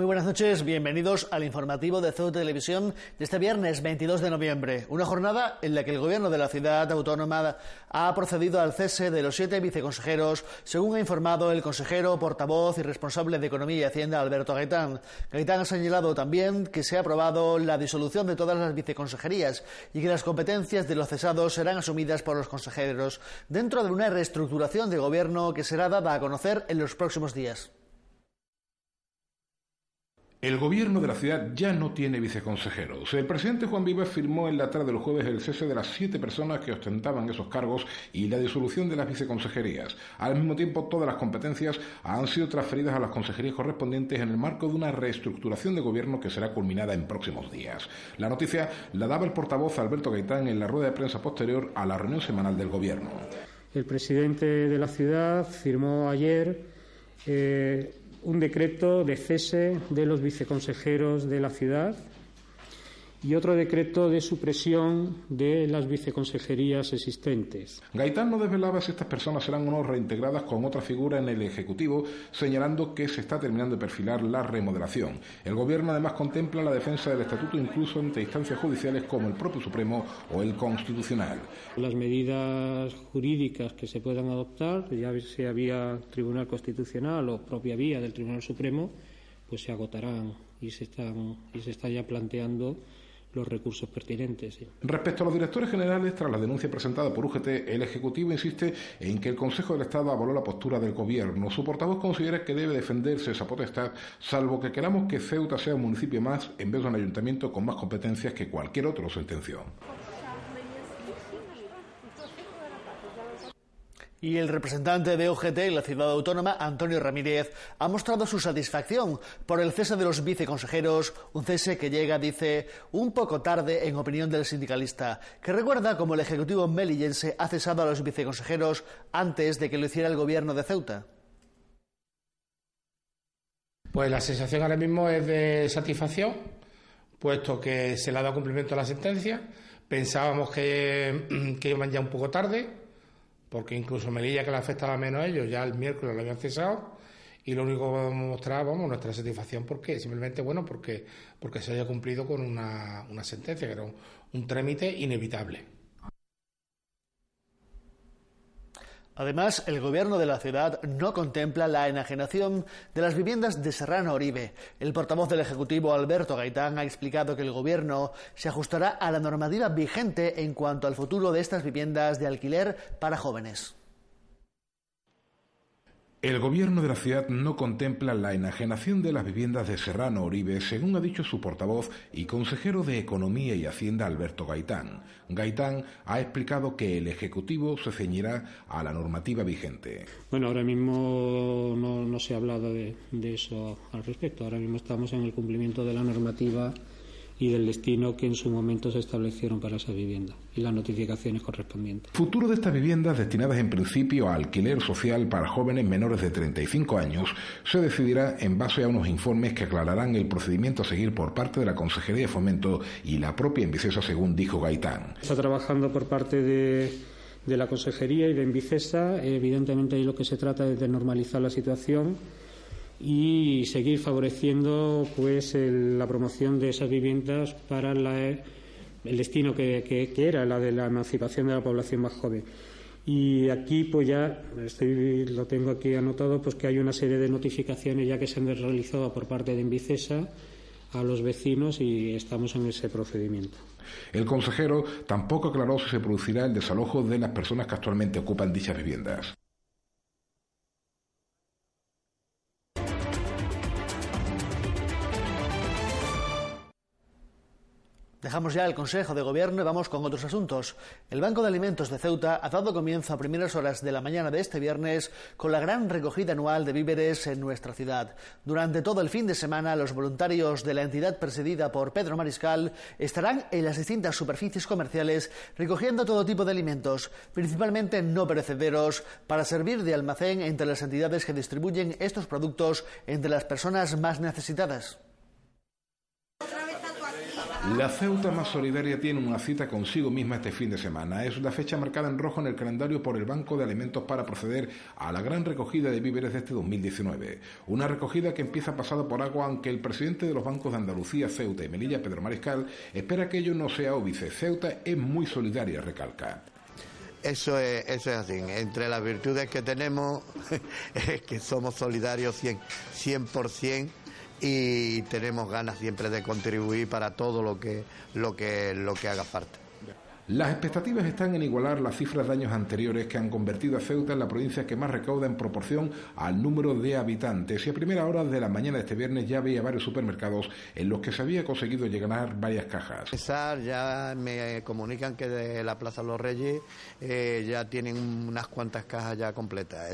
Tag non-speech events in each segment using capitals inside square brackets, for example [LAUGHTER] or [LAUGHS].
Muy buenas noches, bienvenidos al informativo de Ceuta Televisión de este viernes 22 de noviembre. Una jornada en la que el Gobierno de la ciudad autónoma ha procedido al cese de los siete viceconsejeros, según ha informado el consejero, portavoz y responsable de Economía y Hacienda, Alberto Gaitán. Gaitán ha señalado también que se ha aprobado la disolución de todas las viceconsejerías y que las competencias de los cesados serán asumidas por los consejeros dentro de una reestructuración de gobierno que será dada a conocer en los próximos días. El gobierno de la ciudad ya no tiene viceconsejeros. El presidente Juan Vivas firmó en la tarde del jueves el cese de las siete personas que ostentaban esos cargos y la disolución de las viceconsejerías. Al mismo tiempo, todas las competencias han sido transferidas a las consejerías correspondientes en el marco de una reestructuración de gobierno que será culminada en próximos días. La noticia la daba el portavoz Alberto Gaitán en la rueda de prensa posterior a la reunión semanal del gobierno. El presidente de la ciudad firmó ayer eh, un decreto de cese de los viceconsejeros de la ciudad y otro decreto de supresión de las viceconsejerías existentes. Gaitán no desvelaba si estas personas serán o no reintegradas con otra figura en el Ejecutivo, señalando que se está terminando de perfilar la remodelación. El Gobierno además contempla la defensa del Estatuto incluso ante instancias judiciales como el propio Supremo o el Constitucional. Las medidas jurídicas que se puedan adoptar, ya sea vía Tribunal Constitucional o propia vía del Tribunal Supremo, pues se agotarán y se están y se está ya planteando los recursos pertinentes. Respecto a los directores generales, tras la denuncia presentada por UGT, el Ejecutivo insiste en que el Consejo del Estado avaló la postura del Gobierno. Su portavoz considera que debe defenderse esa potestad, salvo que queramos que Ceuta sea un municipio más en vez de un ayuntamiento con más competencias que cualquier otro, sentenció. Y el representante de OGT en la ciudad autónoma, Antonio Ramírez, ha mostrado su satisfacción por el cese de los viceconsejeros, un cese que llega, dice, un poco tarde en opinión del sindicalista, que recuerda cómo el Ejecutivo melillense ha cesado a los viceconsejeros antes de que lo hiciera el gobierno de Ceuta. Pues la sensación ahora mismo es de satisfacción, puesto que se le ha dado cumplimiento a la sentencia. Pensábamos que, que iban ya un poco tarde, porque incluso Melilla, que le afectaba menos a ellos, ya el miércoles lo habían cesado y lo único que mostrábamos nuestra satisfacción porque simplemente bueno porque porque se haya cumplido con una, una sentencia que era un trámite inevitable. Además, el gobierno de la ciudad no contempla la enajenación de las viviendas de Serrano Oribe. El portavoz del Ejecutivo, Alberto Gaitán, ha explicado que el gobierno se ajustará a la normativa vigente en cuanto al futuro de estas viviendas de alquiler para jóvenes. El gobierno de la ciudad no contempla la enajenación de las viviendas de Serrano Oribe, según ha dicho su portavoz y consejero de Economía y Hacienda Alberto Gaitán. Gaitán ha explicado que el Ejecutivo se ceñirá a la normativa vigente. Bueno, ahora mismo no, se ha hablado de, de eso al respecto. Ahora mismo estamos en el cumplimiento de la normativa y del destino que en su momento se establecieron para esa vivienda y las notificaciones correspondientes. Futuro de estas viviendas destinadas en principio a alquiler social para jóvenes menores de 35 años se decidirá en base a unos informes que aclararán el procedimiento a seguir por parte de la Consejería de Fomento y la propia Envicesa, según dijo Gaitán. Está trabajando por parte de de la Consejería y de Envicesa. Evidentemente, ahí lo que se trata es de normalizar la situación y seguir favoreciendo pues la promoción de esas viviendas para el destino que, era la de la emancipación de la población más joven. Y aquí pues ya estoy, lo tengo aquí anotado pues que hay una serie de notificaciones ya que se han realizado por parte de Envicesa a los vecinos y estamos en ese procedimiento. El consejero tampoco aclaró si se producirá el desalojo de las personas que actualmente ocupan dichas viviendas. Dejamos ya el Consejo de Gobierno y vamos con otros asuntos. El Banco de Alimentos de Ceuta ha dado comienzo a primeras horas de la mañana de este viernes con la gran recogida anual de víveres en nuestra ciudad. Durante todo el fin de semana, los voluntarios de la entidad presidida por Pedro Mariscal estarán en las distintas superficies comerciales recogiendo todo tipo de alimentos, principalmente no perecederos, para servir de almacén entre las entidades que distribuyen estos productos entre las personas más necesitadas. La Ceuta más solidaria tiene una cita consigo misma este fin de semana. Es una fecha marcada en rojo en el calendario por el Banco de Alimentos para proceder a la gran recogida de víveres de este 2019. Una recogida que empieza pasado por agua, aunque el presidente de los bancos de Andalucía, Ceuta y Melilla, Pedro Mariscal, espera que ello no sea óbice. Ceuta es muy solidaria, recalca. Eso es, eso es así. Entre las virtudes que tenemos [LAUGHS] es que somos solidarios 100%, 100% y tenemos ganas siempre de contribuir para todo lo que, lo que, lo que haga falta. Las expectativas están en igualar las cifras de años anteriores que han convertido a Ceuta en la provincia que más recauda en proporción al número de habitantes. Y a primera hora de la mañana de este viernes ya había varios supermercados en los que se había conseguido llegar varias cajas. Ya me comunican que de la Plaza Los Reyes eh, ya tienen unas cuantas cajas ya completas.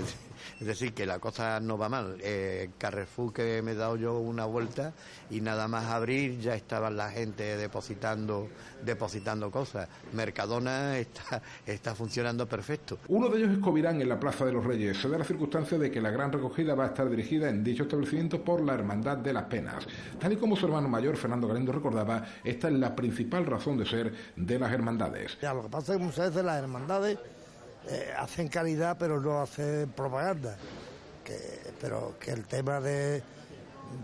Es decir, que la cosa no va mal. Eh, Carrefour que me he dado yo una vuelta y nada más abrir ya estaban la gente depositando, depositando cosas. Mercadona está, está funcionando perfecto. Uno de ellos es Covirán en la Plaza de los Reyes. Se da la circunstancia de que la gran recogida va a estar dirigida en dicho establecimiento por la Hermandad de las Penas. Tal y como su hermano mayor, Fernando Galindo, recordaba, esta es la principal razón de ser de las hermandades. Ya, lo que pasa es que muchas veces las hermandades eh, hacen calidad pero no hacen propaganda. pero que el tema de,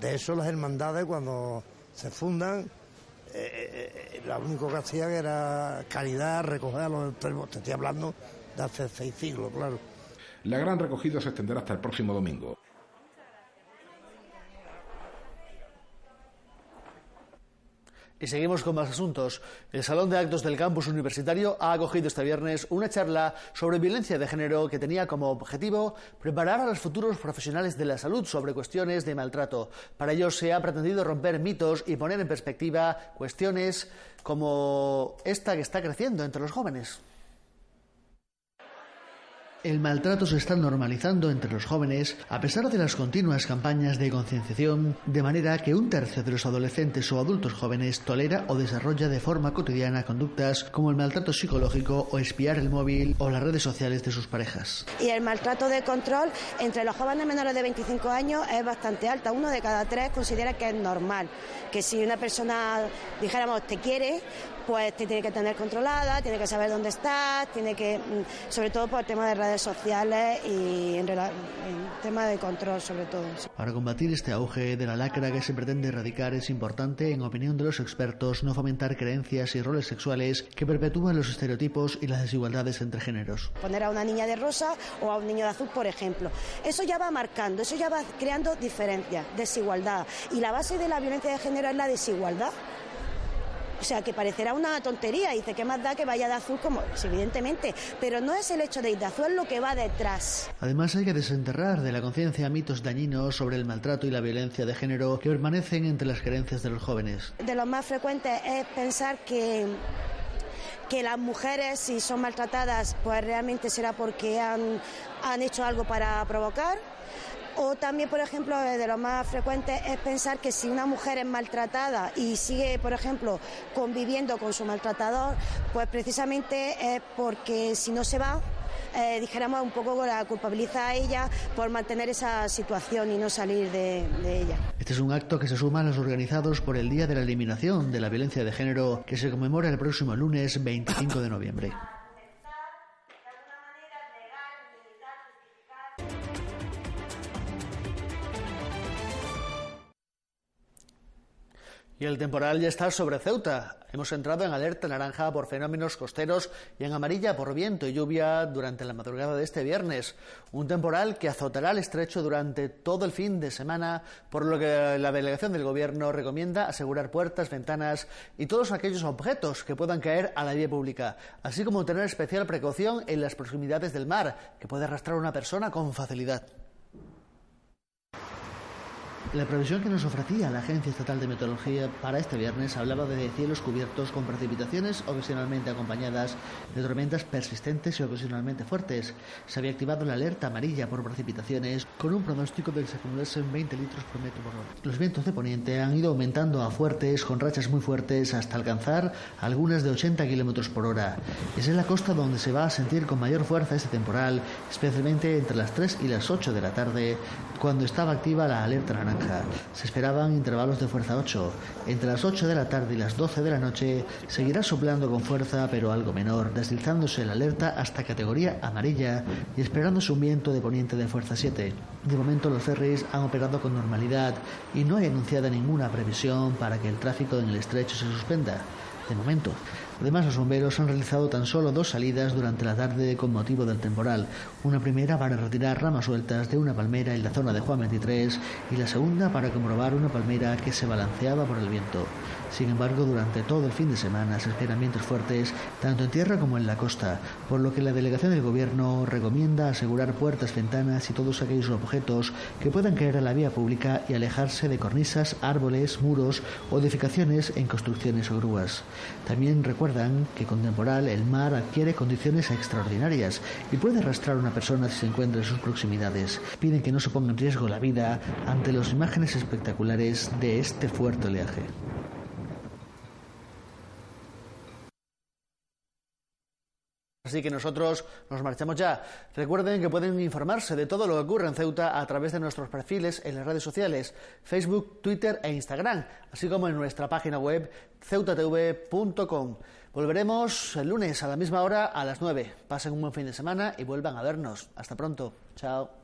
de eso, las hermandades cuando se fundan, eh, eh, lo único que hacían era calidad, recoger a los enfermos. Te estoy hablando de hace seis siglos, claro. La gran recogida se extenderá hasta el próximo domingo. Y seguimos con más asuntos. El Salón de Actos del Campus Universitario ha acogido este viernes una charla sobre violencia de género que tenía como objetivo preparar a los futuros profesionales de la salud sobre cuestiones de maltrato. Para ello se ha pretendido romper mitos y poner en perspectiva cuestiones como esta que está creciendo entre los jóvenes. El maltrato se está normalizando entre los jóvenes a pesar de las continuas campañas de concienciación, de manera que un tercio de los adolescentes o adultos jóvenes tolera o desarrolla de forma cotidiana conductas como el maltrato psicológico o espiar el móvil o las redes sociales de sus parejas. Y el maltrato de control entre los jóvenes menores de 25 años es bastante alta. Uno de cada tres considera que es normal, que si una persona, dijéramos, te quiere, pues te tiene que tener controlada, tiene que saber dónde estás, tiene que, mm, sobre todo por el tema de redes sociales y en, tema de control sobre todo. Para combatir este auge de la lacra que se pretende erradicar es importante, en opinión de los expertos, no fomentar creencias y roles sexuales que perpetúan los estereotipos y las desigualdades entre géneros. Poner a una niña de rosa o a un niño de azul, por ejemplo. Eso ya va marcando, eso ya va creando diferencias, desigualdad. Y la base de la violencia de género es la desigualdad. O sea, que parecerá una tontería. Dice, ¿qué más da que vaya de azul? Como, pues, evidentemente. Pero no es el hecho de ir de azul, lo que va detrás. Además, hay que desenterrar de la conciencia mitos dañinos sobre el maltrato y la violencia de género que permanecen entre las creencias de los jóvenes. De los más frecuentes es pensar que que las mujeres si son maltratadas pues realmente será porque han, han hecho algo para provocar o también, por ejemplo, de lo más frecuente es pensar que si una mujer es maltratada y sigue, por ejemplo, conviviendo con su maltratador, pues precisamente es porque si no se va, eh, dijéramos un poco la culpabiliza a ella por mantener esa situación y no salir de, de, ella. Este es un acto que se suma a los organizados por el Día de la Eliminación de la Violencia de Género que se conmemora el próximo lunes 25 de noviembre. Y el temporal ya está sobre Ceuta. Hemos entrado en alerta naranja por fenómenos costeros y en amarilla por viento y lluvia durante la madrugada de este viernes. Un temporal que azotará el estrecho durante todo el fin de semana, por lo que la delegación del Gobierno recomienda asegurar puertas, ventanas y todos aquellos objetos que puedan caer a la vía pública, así como tener especial precaución en las proximidades del mar, que puede arrastrar a una persona con facilidad. La previsión que nos ofrecía la Agencia Estatal de Meteorología para este viernes hablaba de cielos cubiertos con precipitaciones ocasionalmente acompañadas de tormentas persistentes y ocasionalmente fuertes. Se había activado la alerta amarilla por precipitaciones con un pronóstico de acumularse en 20 litros por metro por hora. Los vientos de poniente han ido aumentando a fuertes, con rachas muy fuertes, hasta alcanzar algunas de 80 kilómetros por hora. Es en la costa donde se va a sentir con mayor fuerza este temporal, especialmente entre las 3 y las 8 de la tarde, cuando estaba activa la alerta naranja Se esperaban intervalos de fuerza 8. Entre las 8 de la tarde y las 12 de la noche seguirá soplando con fuerza pero algo menor, deslizándose la alerta hasta categoría amarilla y esperándose un viento de poniente de fuerza 7. De momento los ferries han operado con normalidad y no hay anunciada ninguna previsión para que el tráfico en el estrecho se suspenda. De momento, Además, los bomberos han realizado tan solo dos salidas durante la tarde con motivo del temporal. Una primera para retirar ramas sueltas de una palmera en la zona de Juan 23 y la segunda para comprobar una palmera que se balanceaba por el viento. Sin embargo, durante todo el fin de semana se esperan vientos fuertes tanto en tierra como en la costa, por lo que la delegación del Gobierno recomienda asegurar puertas, ventanas y todos aquellos objetos que puedan caer a la vía pública y alejarse de cornisas, árboles, muros o edificaciones en construcciones o grúas. También recuerdan que con temporal el mar adquiere condiciones extraordinarias y puede arrastrar a una persona si se encuentra en sus proximidades. Piden que no se ponga en riesgo la vida ante las imágenes espectaculares de este fuerte oleaje. Así que nosotros nos marchamos ya. Recuerden que pueden informarse de todo lo que ocurre en Ceuta a través de nuestros perfiles en las redes sociales, Facebook, Twitter e Instagram, así como en nuestra página web ceutatv.com. Volveremos el lunes a la misma hora a las 9. Pasen un buen fin de semana y vuelvan a vernos. Hasta pronto. Chao.